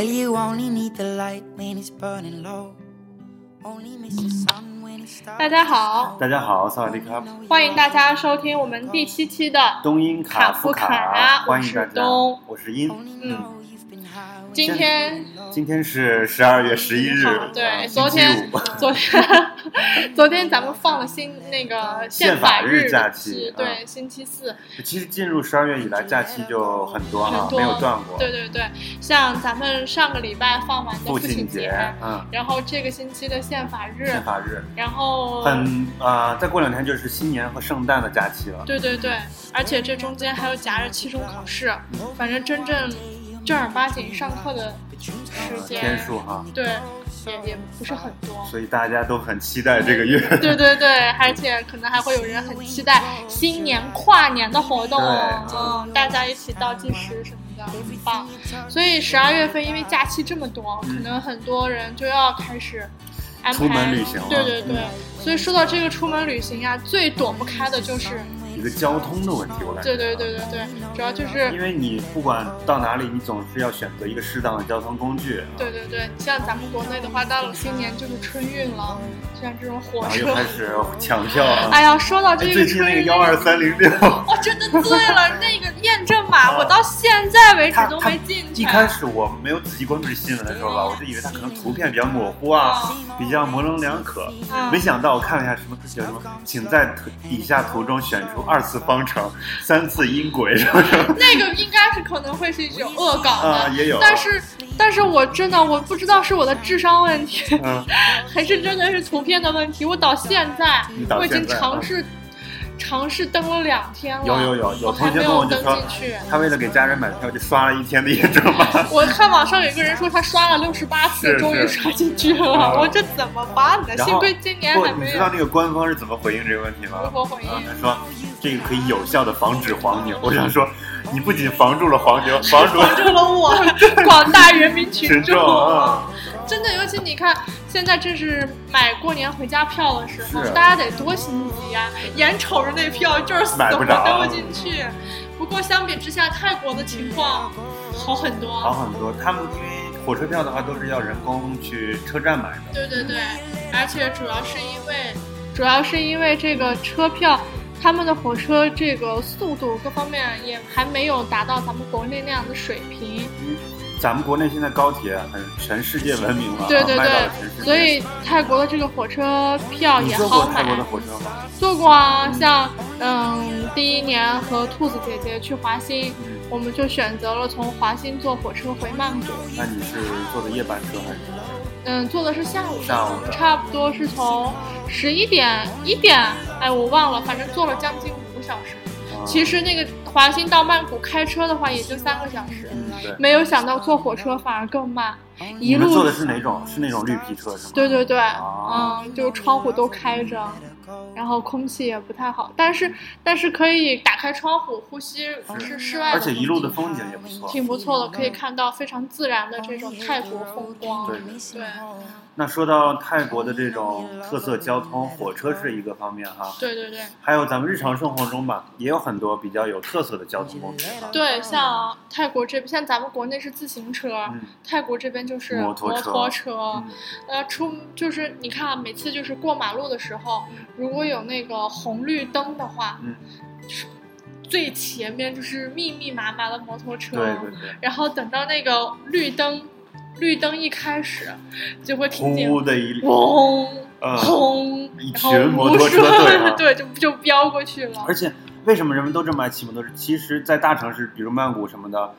But you only need the light when it's burning low. Only miss the sun when it starts. 大家好，大家好，萨瓦迪卡，欢迎大家收听我们第七期的东音卡夫卡夫卡欢迎大家我是东，我是音。Only 今天今天是十二月十一日，对，啊昨天昨天 昨天咱们放了新那个宪法法日假期对，嗯星期四。其实进入十二月以来，假期就很多哈，很多没有断过。对对对，像咱们上个礼拜放完的父亲亲节，嗯，然后这个星期的宪法日，宪法日，然后很啊、再过两天就是新年和圣诞的假期了。对对对，而且这中间还有夹着期中考试，反正真正正儿八经上课的时呃间天数哈，对，也也不是很多。所以大家都很期待这个月。对对对，而且可能还会有人很期待新年跨年的活动，嗯，大家一起倒计时什么的，很棒。所以十二月份因为假期这么多，可能很多人就要开始安排出门旅行了对对对，嗯所以说到这个出门旅行呀，最躲不开的就是，一个交通的问题，我感觉。对对对对对，主要就是因为你不管到哪里，你总是要选择一个适当的交通工具。对对对，像咱们国内的话，到了新年就是春运了，像这种火然后又车。开始抢票啊！哎呀，说到这个最近那个幺二三零六，我真的醉了，那个验证码啊我到现在为止都没进去。一开始我没有仔细关注新闻的时候吧，我就以为它可能图片比较模糊啊，比较模棱两可。嗯没想到我看了一下什么叫什么，请在图底下图中选出二次方程、三次音轨什么什么那个应该是可能会是一种恶搞的，啊，也有。但是但是我真的我不知道是我的智商问题，嗯，还是真的是图片的问题。我到现在我已经尝试尝试登了两天了，有有有有还同学跟我登进去。他为了给家人买票，就刷了一天的验证码。我看网上有一个人说他刷了六十八次，终于刷进去了。嗯我这怎么办呢？幸亏今年还，没有你知道。那个官方是怎么回应这个问题吗？如何回应啊，他说这个可以有效的防止黄牛。我想说，你不仅防住了黄牛，防住了我 广大人民群群众啊 真的，尤其你看，现在正是买过年回家票的时候，大家得多心急呀、眼瞅着那票就是死活登不进去。不过相比之下，泰国的情况好很多。好很多。他们因为火车票的话都是要人工去车站买的。对对对，而且主要是因为，主要是因为这个车票。他们的火车这个速度各方面也还没有达到咱们国内那样的水平，咱们国内现在高铁很全世界闻名了啊，对对对。所以泰国的这个火车票也好买坐过泰。国的火车吗？坐过啊，像嗯，第一年和兔子姐姐去华欣，嗯，我们就选择了从华欣坐火车回曼谷。那你是坐的夜班车还是？嗯，坐的是下午的，下午差不多是从十一点一点，哎，我忘了，反正坐了将近五个小时。啊其实那个华新到曼谷开车的话也就三个小时，嗯，没有想到坐火车反而更慢，一路你们坐的是哪种？是那种绿皮车是吗？对对对，啊嗯，就窗户都开着，然后空气也不太好，但是但是可以打开窗户呼吸是室外的而且一路的风景也不错。挺不错的，可以看到非常自然的这种泰国风光。对对那说到泰国的这种特色交通，火车是一个方面哈，对对对。还有咱们日常生活中吧，也有很多比较有特色的交通工具。对，像泰国这边，像咱们国内是自行车，嗯。泰国这边就是摩托车。托车。嗯。呃，出就是你看啊，每次就是过马路的时候，如果有那个红绿灯的话，嗯，最前面就是密密麻麻的摩托车，对对对，然后等到那个绿灯，绿灯一开始，就会听见呼的一轰呃，轰，一然后群摩托车队啊对，就就飙过去了。而且为什么人们都这么爱骑摩托车？其实，在大城市，比如曼谷什么的，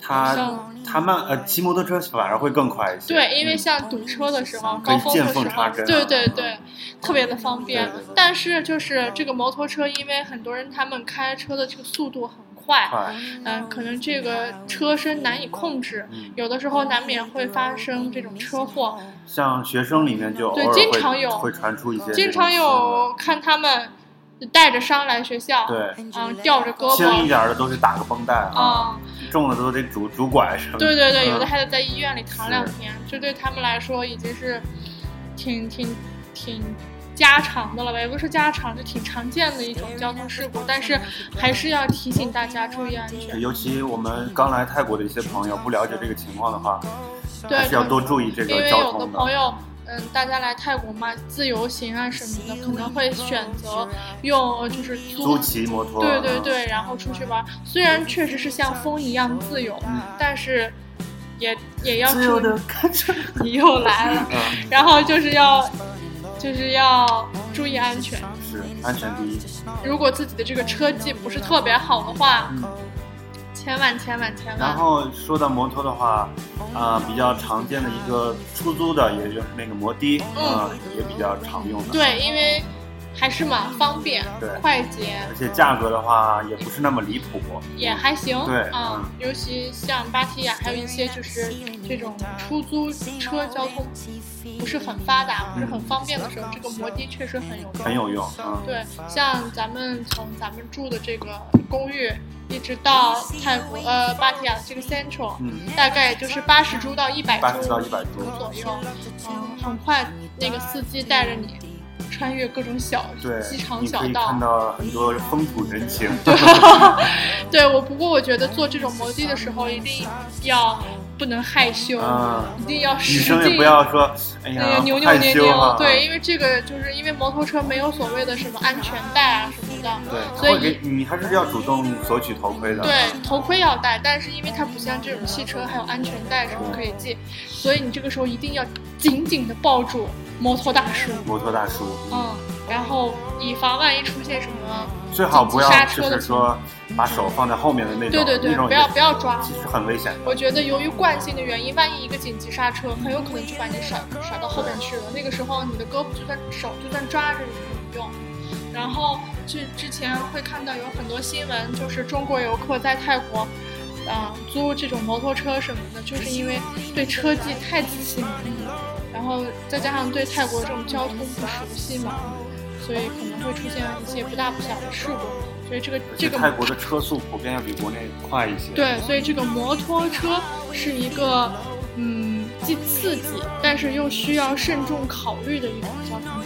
它像它慢呃骑摩托车反而会更快一些。对，因为嗯像堵车的时候，高峰见的时候，对对对，特别的方便。但是就是这个摩托车，因为很多人他们开车的这个速度很快，快，嗯，可能这个车身难以控制，嗯，有的时候难免会发生这种车祸。像学生里面就对经常有会传出一些经常有看他们带着伤来学校，对嗯，吊着胳膊轻一，点的都是打个绷带啊，啊、重的都得拄拄拐什么的。对对对，有的嗯还得在医院里躺两天，这对他们来说已经是挺挺挺家常的了吧，也不是家常，就挺常见的一种交通事故，但是还是要提醒大家注意安全。尤其我们刚来泰国的一些朋友不了解这个情况的话，对还是要多注意这个交为有的朋友，嗯，大家来泰国嘛，自由行啊什么的，可能会选择用呃就是租骑摩托，对对对，然后出去玩。虽然确实是像风一样自由，嗯。但是也也要注意，你 又来了，嗯，然后就是要就是要注意安全。是安全第一，如果自己的这个车技不是特别好的话，嗯。千万千万千万，然后说到摩托的话，啊、比较常见的一个出租的，也就是那个摩的，啊、也比较常用的。，对，因为还是蛮方便对、快捷，而且价格的话也不是那么离谱。也还行。对啊、嗯尤其像芭提雅，还有一些就是这种出租车交通不是很发达、不是很方便的时候，这个摩的确实很有用。很有用，嗯，对，像咱们从咱们住的这个公寓一直到泰国呃芭提雅的这个 Central，、嗯，大概就是八十铢到一百80到100铢左右。嗯，很快那个司机带着你穿越各种小机，场小道看。到很多风土人情。对对我，不过我觉得坐这种摩的的时候一定要不能害羞，啊一定要女使生也劲不要说，哎那个呀，扭扭害捏捏。对，因为这个就是因为摩托车没有所谓的什么安全带啊什么的，对，所以会给你还是要主动索取头盔的。对，头盔要戴，但是因为它不像这种汽车还有安全带什么可以系，所以你这个时候一定要紧紧的抱住摩托大叔，摩托大叔嗯，然后以防万一出现什么，最好不要刹车的是说把手放在后面的那种，对对对不要不要抓。其实很危险的。我觉得由于惯性的原因，万一一个紧急刹车，很有可能就把你甩甩到后面去了。那个时候你的胳膊就算手就算抓着也没有用。然后之之前会看到有很多新闻，就是中国游客在泰国，嗯、租这种摩托车什么的，就是因为对车技太自信了，然后再加上对泰国这种交通不熟悉嘛，所以可能会出现一些不大不小的事故。所以这个这个泰国的车速普遍要比国内快一些。对，所以这个摩托车是一个，嗯，既刺激，但是又需要慎重考虑的一种交通工具。嗯，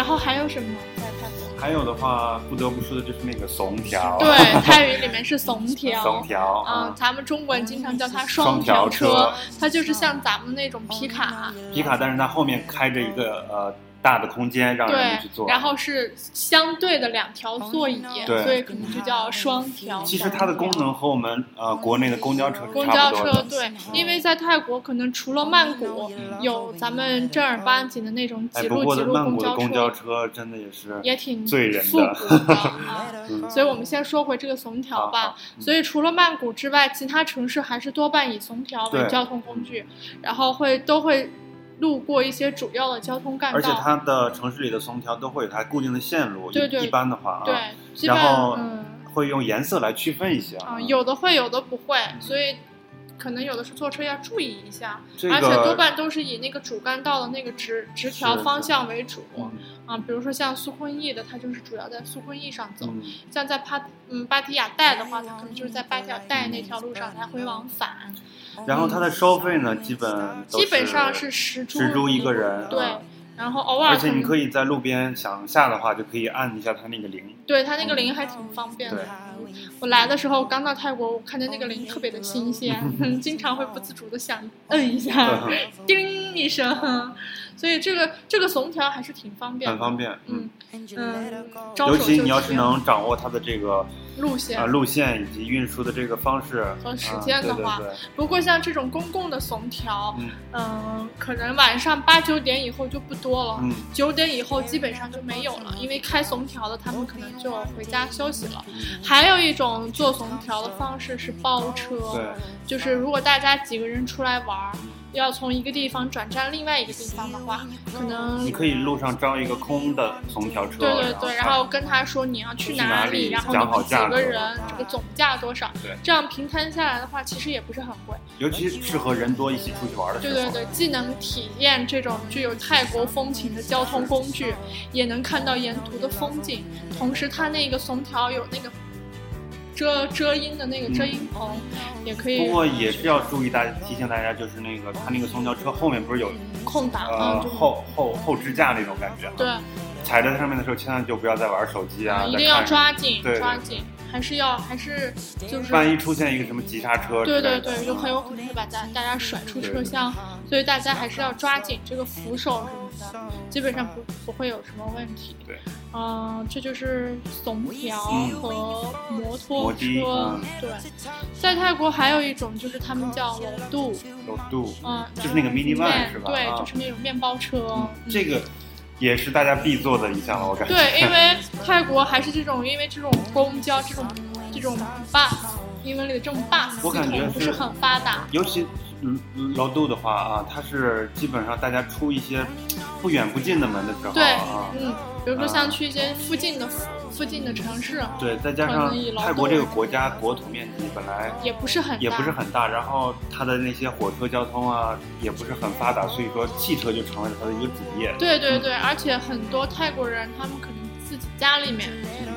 然后还有什么在泰国？还有的话，不得不说的就是那个怂条。对，泰语里面是怂条。怂条啊、嗯咱们中国人经常叫它双条条车它就是像咱们那种皮卡，皮卡，但是它后面开着一个呃大的空间让人们去对坐。，然后是相对的两条座椅，对所以可能就叫双条。其实它的功能和我们呃国内的公交车是公交车差不多的。对，因为在泰国可能除了曼谷有咱们正儿八经的那种哎，几路几路的曼谷的公交车，真的也是也挺醉人复的古的啊。嗯所以我们先说回这个怂条吧所以除了曼谷之外，其他城市还是多半以怂条为交通工具，然后会都会路过一些主要的交通干道。而且它的城市里的松条都会有它固定的线路，对对一一般的话啊，对，然后嗯会用颜色来区分一些啊，有的会，有的不会，所以。可能有的是坐车要注意一下，这个而且多半都是以那个主干道的那个直直条方向为主。嗯啊，比如说像苏坤逸的，它就是主要在苏坤逸上走；嗯，像在帕嗯芭提雅带的话，它可能就是在芭提雅带那条路上来回往返。然后它的收费呢，基本基本上是十铢一个人，对啊，然后偶尔而且你可以以在路边想下的话，就可以按一下它那个铃。对它那个铃还挺方便的对。我来的时候刚到泰国，我看见那个铃特别的新鲜，经常会不自主的想摁一下，叮一声，所以这个这个怂条还是挺方便的。很方便，嗯。嗯，招尤其你要是能掌握它的这个路线呃路线以及运输的这个方式和时啊间的话对对对不过像这种公共的怂条，嗯嗯、可能晚上八九点以后就不多了，嗯九点以后基本上就没有了，因为开怂条的他们可能就回家休息了。嗯还有一种坐怂条的方式是包车，对，就是如果大家几个人出来玩儿，要从一个地方转站另外一个地方的话，可能你可以路上招一个空的怂条车，对对对，然后跟他说你要去去哪里，里然后讲好你们几个人，这个总价多少对，这样平摊下来的话，其实也不是很贵。尤其适合人多一起出去玩的时候，对对对，既能体验这种具有泰国风情的交通工具，也能看到沿途的风景。同时，它那个怂条有那个遮遮阴的那个遮阴棚，也可以不以过也是要注意大家提醒大家，就是那个它那个公交车后面不是有空档，呃后后后支架那种感觉，对，踩在上面的时候千万就不要再玩手机啊，嗯一定要抓紧抓紧。还是要还是就是万一出现一个什么急刹车对，对对，就很有可能会把大大家甩出车厢，所以大家还是要抓紧这个扶手什么的，基本上不不会有什么问题。对，嗯、这就是怂条嗯和摩托车。嗯对，在泰国还有一种就是他们叫楼渡，楼杜，嗯，就是那个 mini van 是吧？对，啊就是那种面包车。嗯这个也是大家必做的一项了，我感觉。对，因为泰国还是这种，因为这种公交这种这种 bus，英文里的这种 bus 我感觉是系统不是很发达。尤其嗯楼度的话啊，它是基本上大家出一些不远不近的门的时候对啊，，嗯，比如说像去一些附近的附近的城市，对，再加上泰国这个国家国土面积本来也不是很，也不是很大，然后它的那些火车交通啊也不是很发达，所以说汽车就成为了它的一个主业。对对对，而且很多泰国人他们可能自己家里面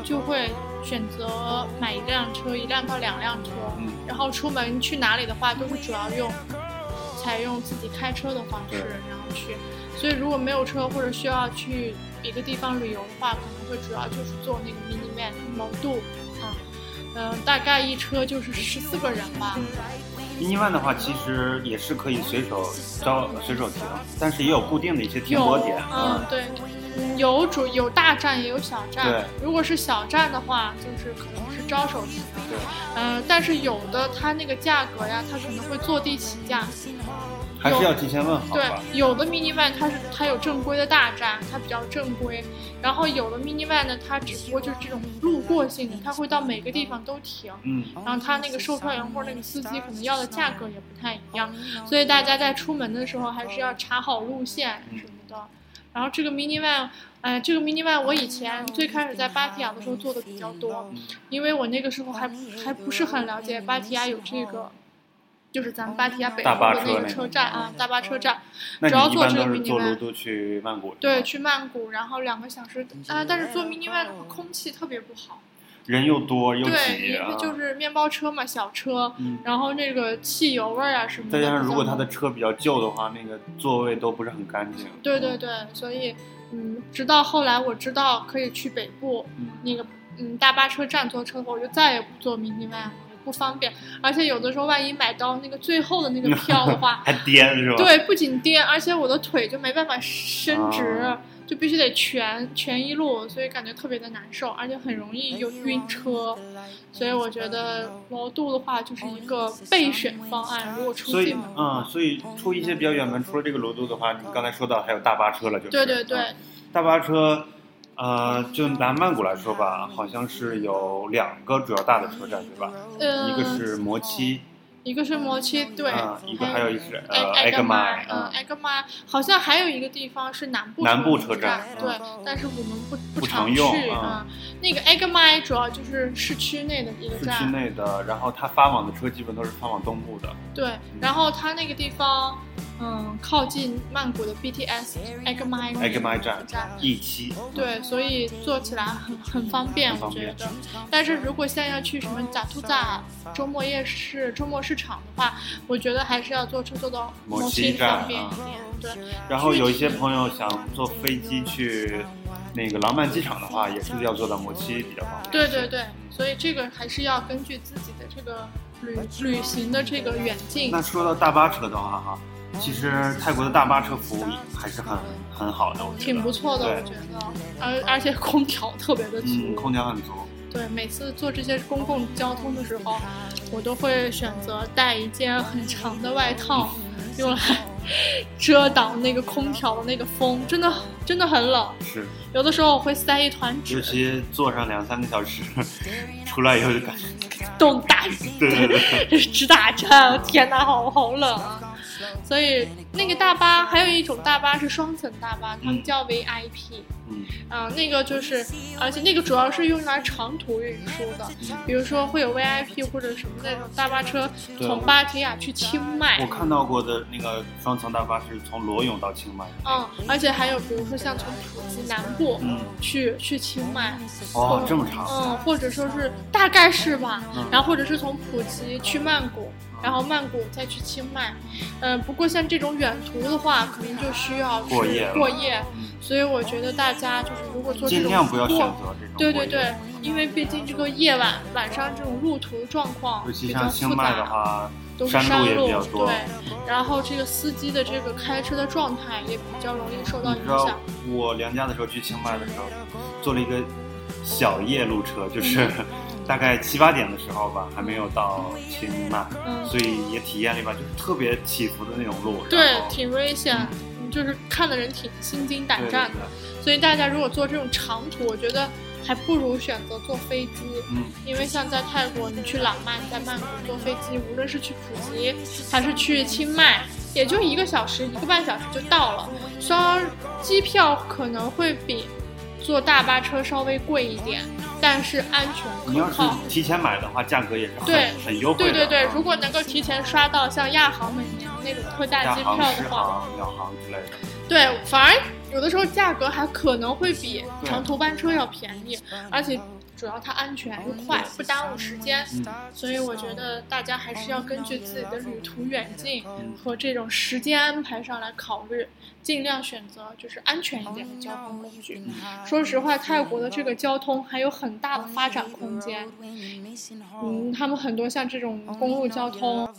就会选择买一辆车，一辆到两辆车，嗯。然后出门去哪里的话都是主要用采用自己开车的方式，然后去。所以如果没有车或者需要去一个地方旅游的话，可能会主要就是坐那个 mini van 某度，嗯嗯、大概一车就是十四个人吧。mini van 的话，其实也是可以随手招随手停，但是也有固定的一些停，泊点。嗯，对，嗯有主有大站也有小站对。如果是小站的话，就是可能是招手停。对，嗯、但是有的它那个价格呀，它可能会坐地起价。还是要提前问好对。，有的 mini van 它是它有正规的大站，它比较正规。然后有的 mini van 呢，它只不过就是这种路过性的，它会到每个地方都停。嗯，然后它那个售票员或者那个司机可能要的价格也不太一样，所以大家在出门的时候还是要查好路线什么的。然后这个 mini van，哎，这个 mini van 我以前最开始在芭提雅的时候做的比较多，因为我那个时候还还不是很了解芭提雅有这个。就是咱们芭提雅北大部的那个车站啊，大巴车站，那主要坐这个你一般都是 mini 坐 van 卢都去曼谷？对，去曼谷，然后两个小时啊，但是坐 mini van 的话，空气特别不好。人又多又，挤啊对。就是面包车嘛，小车，嗯然后那个汽油味儿啊什么的。再加上如果他的车比较旧的话，那个座位都不是很干净。对对对，所以嗯，直到后来我知道可以去北部、嗯那个嗯大巴车站坐车后，我就再也不坐 mini van 了，也不方便。而且有的时候万一买到那个最后的那个票的话，还颠是吧？，对，不仅颠，而且我的腿就没办法伸直。啊就必须得全全一路，所以感觉特别的难受，而且很容易有晕车，所以我觉得罗渡的话就是一个备选方案。如果出所以境的话，嗯，所以出一些比较远门，除了这个罗渡的话，你刚才说到还有大巴车了，就是对对对嗯，大巴车，呃，就拿曼谷来说吧，好像是有两个主要大的车站，对吧？嗯，一个是摩七，一个是摩切，对，啊，一个还有一是埃呃埃格麦，麦，嗯，埃格麦好像还有一个地方是南部南部车车站对，但是我们不不常去啊啊。那个埃格麦主要就是市区内的一个站市区，内的，然后它发往的车基本都是发往东部的，对，然后它那个地方，嗯，靠近曼谷的 BTS 埃格麦埃格麦站站。E 七，对，所以坐起来很很方便，我觉得。但是如果现在要去什么扎图扎、周末夜市、周末市场的话，我觉得还是要坐车坐到摩摩七七站方便一啊点。对，然后有一些朋友想坐飞机去那个廊曼机场的话，也是要坐到摩西比较方便。对对对，所以这个还是要根据自己的这个旅旅行的这个远近。那说到大巴车的话，哈，其实泰国的大巴车服务还是很很好的，我觉得挺不错的，我觉得，而而且空调 特别的足。嗯，空调很足。对，每次坐这些公共交通的时候，我都会选择带一件很长的外套，用来 遮挡那个空调的那个风，真的真的很冷。是，有的时候我会塞一团尤纸，其坐上两三个小时，出来以后就感觉，冻大对对对，直打颤，天哪，好好冷啊！所以那个大巴还有一种大巴是双层大巴，他们嗯叫 VIP，嗯，啊、那个就是，而且那个主要是用来长途运输的，比如说会有 VIP 或者什么那种大巴车从芭提雅去清迈我，看到过的那个双层大巴是从罗勇到清迈。嗯，而且还有比如说像从普吉南部嗯，去去清迈，哦或，这么长。嗯，或者说是大概是吧，嗯然后或者是从普吉去曼谷，嗯然后曼谷再去清迈。嗯、不过像这种远途的话，可能就需要去过夜过夜嗯所以我觉得大家就是如果做这种尽量不要选择这种对对对，因为毕竟这个夜晚晚上这种路途状况尤其比较像清复杂，迈的话，都是山路也比较多。对，然后这个司机的这个开车的状态也比较容易受到影响。我娘家的时候去清迈的时候，坐了一个小夜路车，就是 大概七八点的时候吧，还没有到清迈，嗯，所以也体验了一把就是特别起伏的那种路。对挺危险，就是看的人挺心惊胆战的。对所以大家如果坐这种长途，我觉得还不如选择坐飞机。嗯，因为像在泰国，你去朗曼，在曼谷坐飞机，无论是去普吉还是去清迈，也就一个小时、一个半小时就到了。虽然机票可能会比坐大巴车稍微贵一点，但是安全你要是可靠。提前买的话，价格也是很对很优惠的。对对对啊，如果能够提前刷到像亚航每年那种特价、机票的话，航、鸟航之类的。对，反而有的时候价格还可能会比长途班车要便宜，而且主要它安全又快，不耽误时间。嗯所以我觉得大家还是要根据自己的旅途远近嗯和这种时间安排上来考虑，尽量选择就是安全一点的交通工具。说实话，泰国的这个交通还有很大的发展空间。嗯，他们很多像这种公路交通，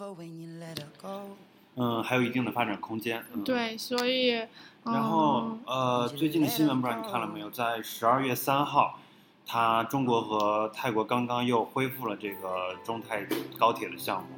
嗯，还有一定的发展空间。嗯，。对，所以。然后嗯呃，最近的新闻不知道你看了没有？在十二月三号，它中国和泰国刚刚又恢复了这个中泰高铁的项目，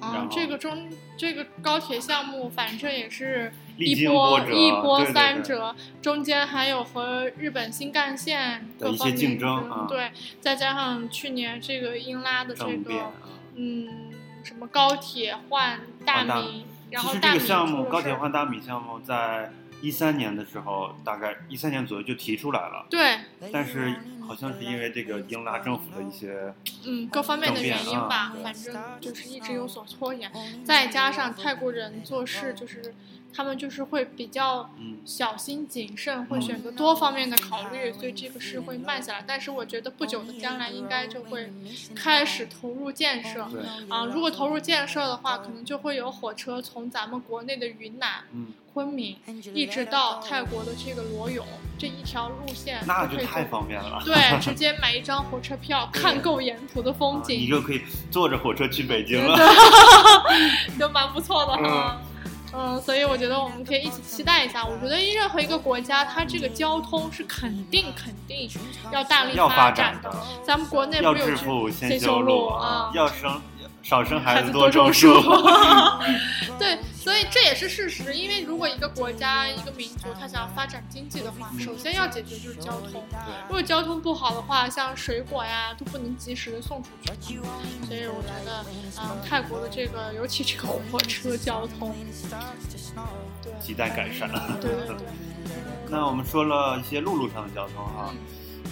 然嗯后，这个中这个高铁项目，反正也是一波一波三折，中间还有和日本新干线的一些竞争啊对，再加上去年这个英拉的这个啊。嗯什么高铁换大米，然后大米这个项目高铁换大米项目在一三年的时候，大概一三年左右就提出来了，对，但是好像是因为这个英拉政府的一些嗯，各方面的原因吧，反正就是一直有所拖延，再加上泰国人做事就是他们就是会比较嗯小心谨慎，会选择多方面的考虑，所以这个事会慢下来。但是我觉得不久的将来应该就会开始投入建设啊，如果投入建设的话，可能就会有火车从咱们国内的云南、嗯，昆明一直到泰国的这个罗勇这一条路线，那就太方便了。对，直接买一张火车票，看够沿途的风景你景，就可以坐着火车去北京 了。都蛮不错的哈。嗯，所以我觉得我们可以一起期待一下。我觉得任何一个国家，它这个交通是肯定肯定要大力发展展的咱们国内要不是有先修修路啊，要生少生孩孩子多子种种树。对，所以这也是事实。因为如果一个国家、一个民族，它想要发展经济的话，嗯首先要解决就是交通。对如果交通不好的话，像水果呀都不能及时的送出去。所以我觉得，嗯，泰国的这个，尤其这个火车交通，对，亟待改善。对对对，那我们说了一些陆路上的交通哈嗯，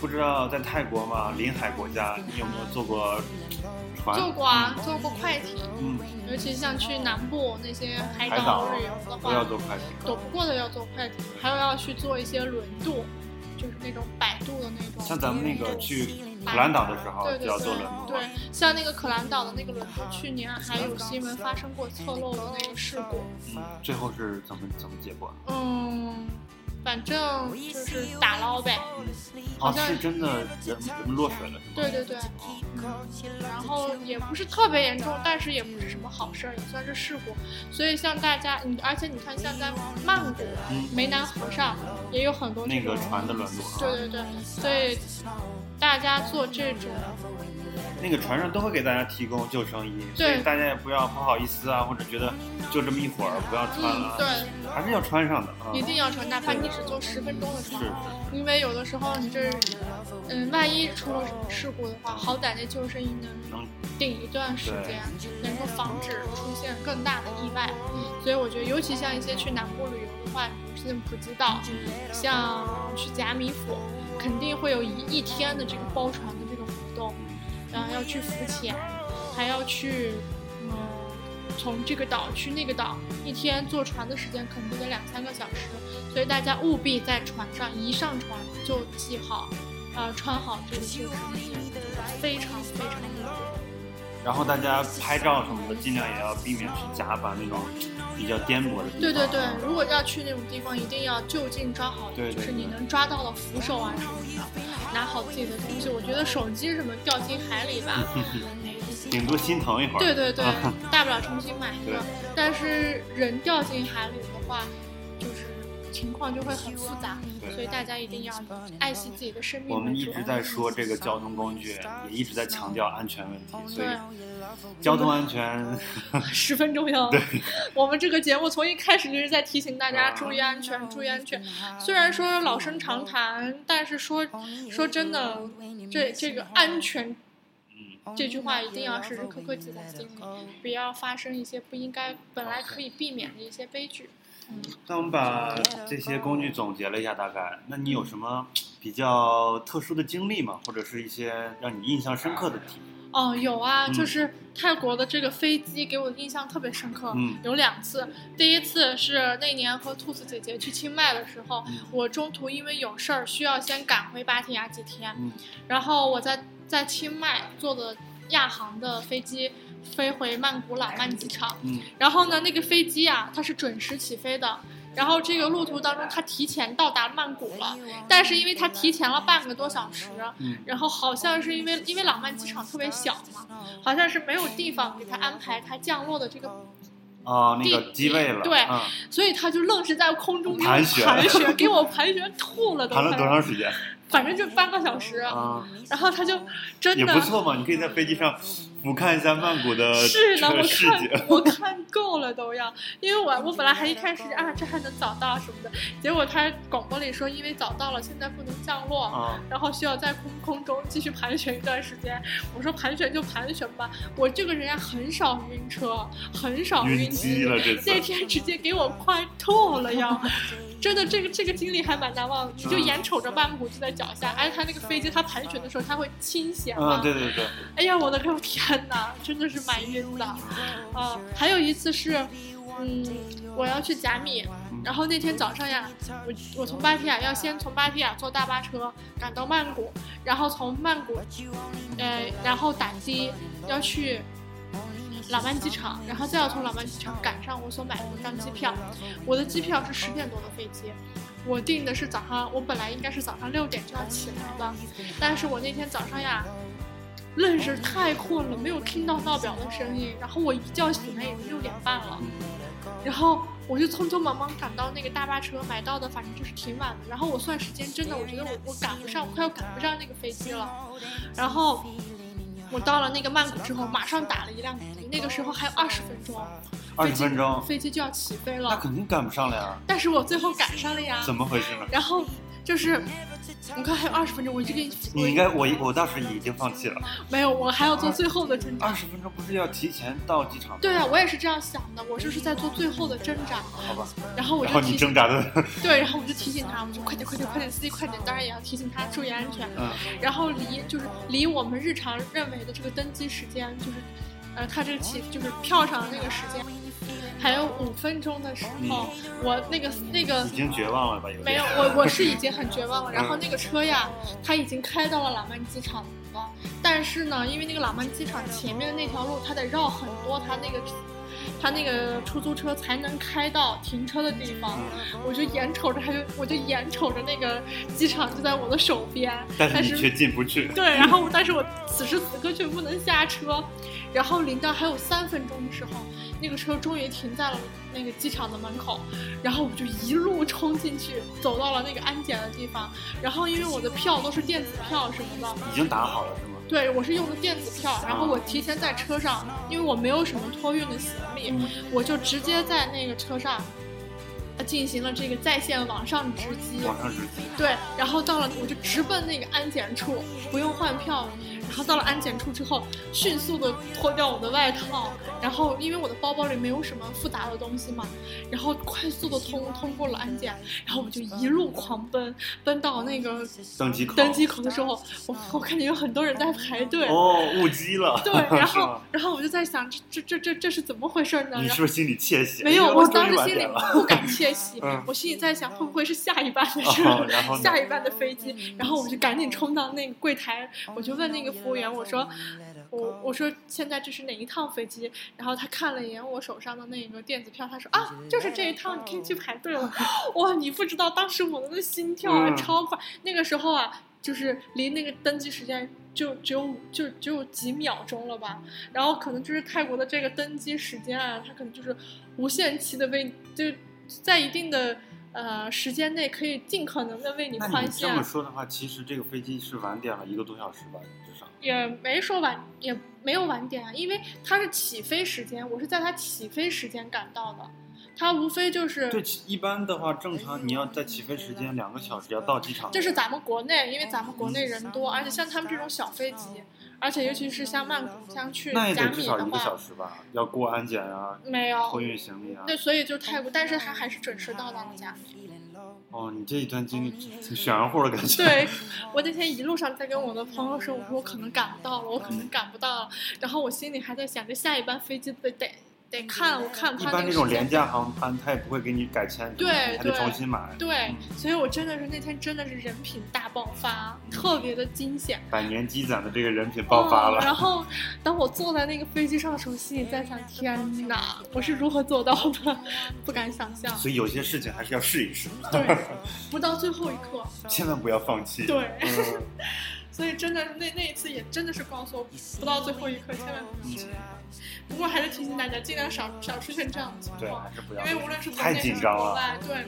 不知道在泰国嘛，临海国家，你有没有坐过船？坐过啊，做过快艇，嗯，尤其像去南部那些海岛旅游的话要话，坐快艇。躲不过的要坐快艇，还有要去做一些轮渡，就是那种摆渡的那种。像咱们那个去可兰岛的时候对对就要坐轮渡。对对，像那个可兰岛的那个轮渡，去年还有新闻发生过侧漏的那个事故。嗯，最后是怎么怎么结果？嗯，反正就是打捞呗。好哦，像是真的人人落水了？对对对，嗯，然后也不是特别严重，但是也不是什么好事儿，也算是事故。所以像大家，你，而且你看，像在曼谷、嗯湄南河上也有很多那个船的轮渡啊，对对对，所以大家做这种，那个船上都会给大家提供救生衣，所以大家也不要不好意思啊，或者觉得就这么一会儿不要穿了对，还是要穿上的啊。一定要穿，哪怕你只坐十分钟的船是，因为有的时候你这，嗯，万一出了什么事故的话，好歹那救生衣能能顶一段时间，能够防止出现更大的意外。所以我觉得，尤其像一些去南部旅游的话，比如像普吉岛，像去贾米府，肯定会有一一天的这个包船的然后要去浮潜，还要去，嗯，从这个岛去那个岛，一天坐船的时间可能得两三个小时，所以大家务必在船上一上船就系好，啊，穿好这个救生衣，就是非常非常的。然后大家拍照什么的，尽量也要避免去甲板那种比较颠簸的地方。对对对，如果要去那种地方，一定要就近抓好，对对就是你能抓到的扶手啊什么的，拿好自己的东西。我觉得手机什么掉进海里吧，顶多心疼一会儿。对对对啊，大不了重新买一个。但是人掉进海里的话，就是情况就会很复杂，所以大家一定要爱惜自己的生命。我们一直在说这个交通工具，也一直在强调安全问题，所以对交通安全，十分重要。对，我们这个节目从一开始就是在提醒大家啊注意安全，注意安全。虽然说老生常谈，但是说说真的，这这个安全嗯，这句话一定要时时刻刻记在心里，不要发生一些不应该、本来可以避免的一些悲剧。那我们把这些工具总结了一下，大概，那你有什么比较特殊的经历吗？或者是一些让你印象深刻的体验？哦，有啊，嗯就是泰国的这个飞机给我的印象特别深刻，嗯有两次。第一次是那年和兔子姐姐去清迈的时候，嗯我中途因为有事儿需要先赶回芭提雅几天，嗯然后我在在清迈坐的亚航的飞机飞回曼谷朗曼机场，嗯然后呢，那个飞机啊，它是准时起飞的。然后这个路途当中，它提前到达曼谷了，但是因为它提前了半个多小时，嗯然后好像是因为因为朗曼机场特别小嘛，好像是没有地方给它安排它降落的这个，哦，那地个机位了，对嗯，所以他就愣是在空中盘旋，给我盘旋吐了都 盘了多长时间？反正就半个小时，啊，然后他就真的也不错嘛，你可以在飞机上俯瞰一下曼谷的是的，我这个世看界。我看够了都要，因为我我本来还一开始啊这还能早到什么的，结果他广播里说因为早到了，现在不能降落，啊，然后需要在空空中继续盘旋一段时间。我说盘旋就盘旋吧，我这个人呀很少晕车，很少晕晕机了这次那天直接给我快吐了呀！真的，这个这个经历还蛮难忘的。你就嗯眼瞅着曼谷就在脚下，而且它那个飞机它盘旋的时候，它会倾斜嘛。嗯，对对对，哎呀，我的个天哪，真的是蛮晕的，啊！还有一次是，嗯，我要去甲米，然后那天早上呀，我我从芭提雅要先从芭提雅坐大巴车赶到曼谷，然后从曼谷，呃，然后打的要去朗曼机场，然后再要从朗曼机场赶上我所买的那张机票。我的机票是十点多的飞机，我订的是早上，我本来应该是早上六点就要起来的，但是我那天早上呀。愣是太困了，没有听到闹表的声音，然后我一觉醒来已经六点半了，然后我就匆匆忙忙赶到那个大巴车，买到的反正就是挺晚的，然后我算时间，真的我觉得我我赶不上，我快要赶不上那个飞机了，然后我到了那个曼谷之后，马上打了一辆的，那个时候还有二十分钟，二十分钟，飞机就要起飞了那，肯定赶不上了呀，但是我最后赶上了呀，怎么回事呢？然后就是。你看，还有二十分钟，我就给你，你应该，我我当时已经放弃了。没有，我还要做最后的挣扎二。十分钟不是要提前到机场吗？对啊，我也是这样想的，我就是在做最后的挣扎。好吧。然后我然后你就提醒挣扎的，对，然后我就提醒他，我说快点快点快点，司机快点，当然也要提醒他注意安全。嗯然后离就是离我们日常认为的这个登机时间，就是呃，他这个起就是票上的那个时间，还有五分钟的时候，我那个那个已经绝望了吧？有没有，我我是已经很绝望了。然后那个车呀，它已经开到了喇曼机场了，但是呢，因为那个喇曼机场前面的那条路，它得绕很多，它那个。它那个出租车才能开到停车的地方，我就眼瞅着，他就我就眼瞅着那个机场就在我的手边，但是你却进不去。对，然后但是我此时此刻却不能下车，然后临到还有三分钟的时候，那个车终于停在了那个机场的门口，然后我就一路冲进去，走到了那个安检的地方，然后因为我的票都是电子票什么的，已经打好了是吗？对我是用的电子票，然后我提前在车上，因为我没有什么托运的行李，我就直接在那个车上。呃进行了这个在线网上值机，网上直机。对，然后到了我就直奔那个安检处，不用换票。然后到了安检处之后，迅速的脱掉我的外套，然后因为我的包包里没有什么复杂的东西嘛，然后快速的通通过了安检，然后我就一路狂奔，奔到那个登机口。登机口的时候，我我看见有很多人在排队。哦，误机了。对，然后 然后我就在想，这这这这这是怎么回事呢？你是不是心里窃喜？没有，我当时心里不敢窃喜，嗯我心里在想会不会是下一班的车，下一班的飞机，然后我就赶紧冲到那个柜台，我就问那个服务员，我说，我我说现在这是哪一趟飞机？然后他看了一眼我手上的那个电子票，他说啊，就是这一趟，你可以去排队了。哇，你不知道当时我的那心跳啊嗯超快，那个时候啊，就是离那个登机时间就只有就只有几秒钟了吧。然后可能就是泰国的这个登机时间啊，它可能就是无限期的为就在一定的呃时间内可以尽可能的为你那宽限你这么。说的话，其实这个飞机是晚点了一个多小时吧，至少。也没说晚，也没有晚点啊，因为它是起飞时间，我是在它起飞时间赶到的，它无非就是对，一般的话，正常你要在起飞时间两个小时要到机场。这是咱们国内，因为咱们国内人多，而且像他们这种小飞机，而且尤其是像曼谷、像去那也甲得至少一个米的话，小时吧，要过安检啊，没有托。运行李啊。对，所以就泰国，但是他还是准时到达了甲米。哦，你这一段经历挺血然乎的感觉。对，我那天一路上在跟我的朋友说，我说我可能赶不到了，我可能赶不到了，然后我心里还在想着下一班飞机得得得看，我看一般这种廉。价航班，他也不会给你改签，对还得重新买。对，所以我真的是那天真的是人品大爆发，特别的惊险。百年积攒的这个人品爆发哦。然。后 当我坐在那个飞机上的时候，心里在想：天哪，我是如何做到的？不敢想象。所以有些事情还是要试一试，对，不到最后一刻。千万不要放弃。对嗯，所以真的那那一次也真的是告诉我，不到最后一刻千万不要去。不过还是提醒大家，尽量少少出现这样的情对，况还，是不要因。为无论是国太内还是紧张了。国外，对，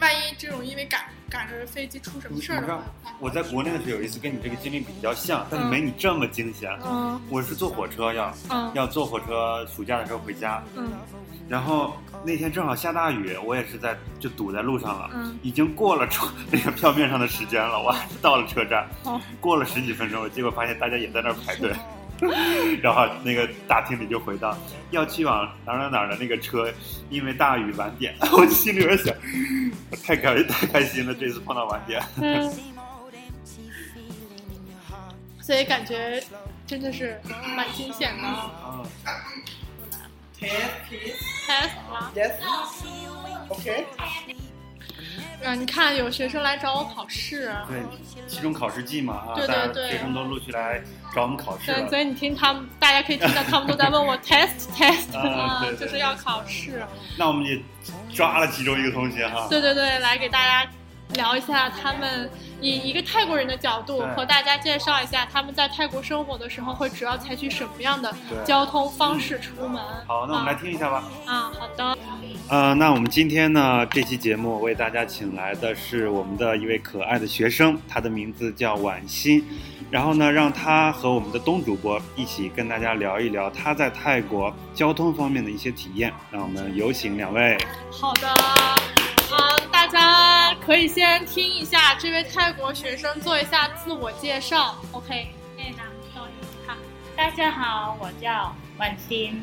万一这种因为赶赶着飞机出什么事儿的话，我在国内的时候有一次跟你这个经历比较像，但是嗯。没你这么惊险。嗯。我是坐火车要嗯。要坐火车，暑假的时候回家，嗯。然后那天正好下大雨，我也是在就堵在路上了。嗯，已经过了车那个票面上的时间了，我还是到了车站，好，过了十几分钟，结果发现大家也在那儿排队，然后那个大厅里就回到要去往哪儿哪儿哪儿的那个车，因为大雨晚点，我心里边想，太开太开心了，这次碰到晚点，嗯，所以感觉真的是蛮惊险的。啊，Test, please. test，Yes. Okay. 嗯，你看有学生来找我考试，对，期中考试季嘛啊，对对对学生都陆续来找我们考试对，所。以你听他们，大家可以听到他们都在问我 test test 啊就是要考试。那我们也抓了其中一个同学哈，对对对，来给大家聊一下他们以一个泰国人的角度和大家介绍一下他们在泰国生活的时候会主要采取什么样的交通方式出门。好，那我们来听一下吧。啊，好的，呃那我们今天呢这期节目为大家请来的是我们的一位可爱的学生他的名字叫婉欣然后呢让他和我们的东主播一起跟大家聊一聊他在泰国交通方面的一些体验让我们有请两位。好的呃大家可以先听一下这位泰国学生做一下自我介绍 ok 谢谢大家好大家好我叫婉欣。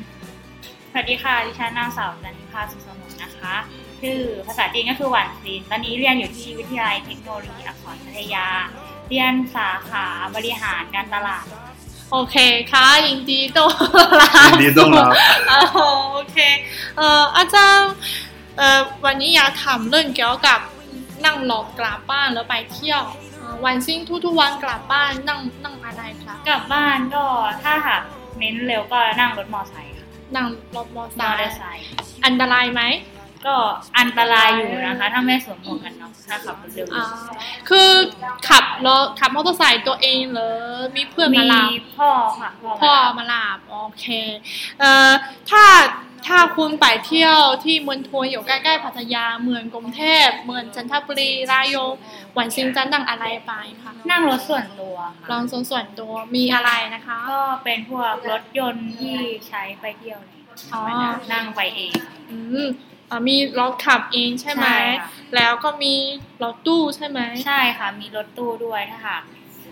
สวัสดีค่ะ ดิฉันนางสาวจันทิพาสุขสมุทรนะคะ ชื่อภาษาจีนก็คือหวันซินตอนนี้เรียนอยู่ที่วิทยาลัยเทคโนโลยีอักษรพัทยา เรียนสาขาบริหารการตลาด โอเคค่ะยินดีต้อนรับยินดีต้อนรับอ๋อโอเค เอ่ออาจารย์เอ่อวันนี้อยากถามเรื่องเกี่ยวกับนั่งรถกลับบ้านแล้วไปเที่ยวเอ่อวันซิ่งทุกๆวันกลับบ้านนั่งนั่งอะไรครับกลับบ้านก็ถ้าหากเน้นเร็วก็นั่งรถมอไซค์ค่ะ นั่งรถมอเตมออร์เตอร์ไซไซค์ค์อันตรายไหม ก็อันตรายอยู่นะคะ ถ้าไม่สวมหมวกกันน็อกถ้าขับรถเร็วอ่าคือขับรถขับมอเตอร์ไซค์ตัวเองหรือมีเพื่อนมีมารับพ่อค่ะพ่อพ่อมารับมาลาบโอเคเอ่อถ้าถ้าคุณไปเที่ยวที่เมืองทวนอยู่ใกล้ๆพัทยาเมืองกรุงเทพเมืองจันทบุรีรายงหวันซิงจะนั่งอะไรไปคะนั่งรถส่วนตัวลอค่ะงส่วนส่วนตัวมีอะไรนะคะ ก็เป็นพวกรถยนต์ที่ใช้ไปเที่ยวเลยอ๋อนั่งไปเองอื มอ่ามีรถขับเองใช่ไหมใช่ค่ะแล้วก็มีรถตู้ใช่ไหม ใช่ค่ะ มีรถตู้ด้วยถ้าหาก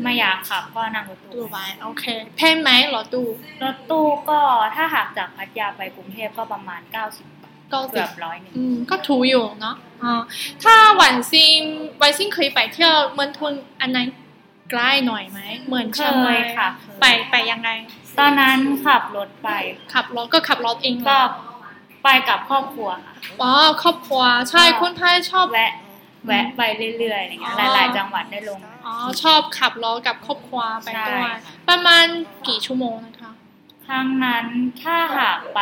ไม่อยากขับก็นั่งรถตู้ตู้ไปโอเค แพงไหมรถตู้ รถตู้ก็ถ้าหากจากพัทยาไปกรุงเทพก็ประมาณ 90เก้าสิเกืบอบร้อยหนึ่งอืมก็ถูกอยู่เนาะอ่าถ้าหวันซิงหวันซิงเคยไปเที่ยวเมืองทวนอันไหนใกล้หน่อยไหมเหมือนเคเชียงใหม่ยค่ะ ไปไปยังไง ตอนนั้นขับรถไป ขับรถก็ขับรถเองเหรก็อ ไปกับครอบครัวค่ะอ๋อครอบครัวใช่ก็คนไทยชอบแวะแวะไปเรื่อยๆอะไรเงี้ยอ๋อหลายๆจังหวัดได้ลงอ๋อชอบขับรถกับครอบครัวไปด้วยใช่ค่ะประมาณกี่ชั่วโมงนะคะครั้งนั้นถ้าหากไป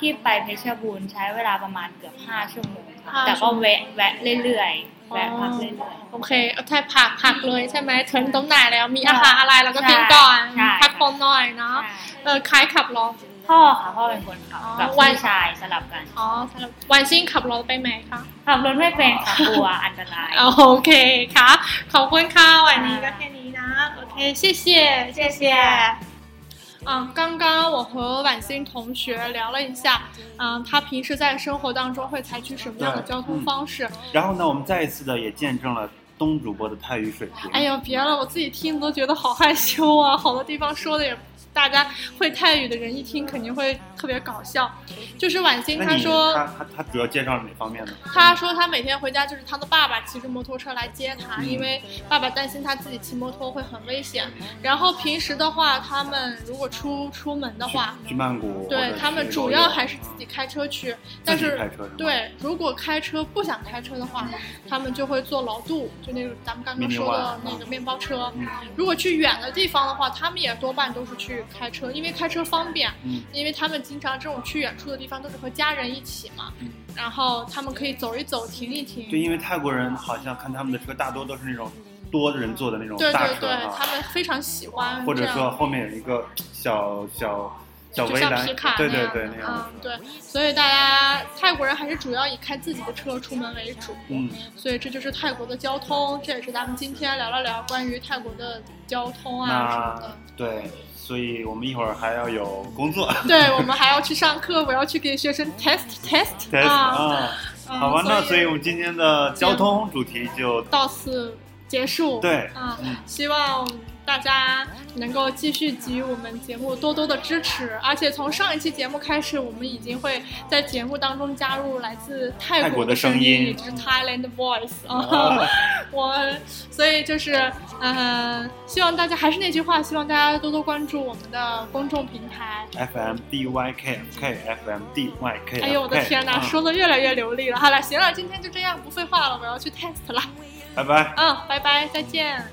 ที่ไปเพชรบูรณ์ใช้เวลาประมาณเกือบห้าชั่วโมงค่ะห้าแต่ชั่ก็วโมงแวะแวะเรื่อยๆแวะพักเรื่อยโอเคเอาแค่ผักผักเลยใช่ไหมถึงตรงไหนแล้วมีใช่อาหารอะไรเราก็กินก่อนใช่พักผ่อนหน่อยๆเนาะใช่เออคล้ายขับรถ พ่อค่ะพ่อเป็นคนขับ อ๋อ กับ วัน พี่ชายสลับกัน อ๋อสำหรับวันซิ่งขับรถไปไหมคะ ขับรถไม่เป็นค่ะกลัวอันตราย โอเคค่ะขอบคุณค่ะวันนี้ก็แค่นี้นะโอเค谢谢谢谢嗯，刚刚我和婉欣同学聊了一下，嗯，他平时在生活当中会采取什么样的对交通嗯方式？然后呢，我们再一次的也见证了东主播的泰语水平。哎呀，别了，我自己听都觉得好害羞啊！好多地方说的也， 大家会泰语的人一听肯定会特别搞笑。就是婉欣她说，他他他主要介绍哪方面呢？她说她每天回家就是她的爸爸骑着摩托车来接她，嗯因为爸爸担心她自己骑摩托会很危险。然后平时的话，他们如果出出门的话，去去曼谷，对他们主要还是自己开车去，但是对，如果开车不想开车的话，他们就会坐老渡，就那个咱们刚刚说的那个面包车。嗯如果去远的地方的话，他们也多半都是去开车，因为开车方便。嗯因为他们经常这种去远处的地方都是和家人一起嘛，嗯，然后他们可以走一走，停一停。对，因为泰国人好像看他们的车大多都是那种多人坐的那种对大车对对，他啊，们非常喜欢或者说后面有一个小小小就像皮卡，对对样的对那样嗯，对，所以大家泰国人还是主要以开自己的车出门为主。嗯，所以这就是泰国的交通，这也是咱们今天聊了聊关于泰国的交通啊什么的。对，所以我们一会儿还要有工作 对，我们还要去上课，我要去给学生 test test test 啊。好吧，那所以以我们今天的交通主题就到此结束。对啊，嗯希望大家能够继续给予我们节目多多的支持，而且从上一期节目开始，我们已经会在节目当中加入来自泰泰国的声声音也 就是 Thailand Voice 啊。啊 我所以就是，嗯、希望大家还是那句话，希望大家多多关注我们的公众平台。FM D Y K F K F M D Y K。哎呦我的天哪，说的越来越流利了。好了，行了，今天就这样，不废话了，我要去 test 了。拜拜。嗯，拜拜，再见。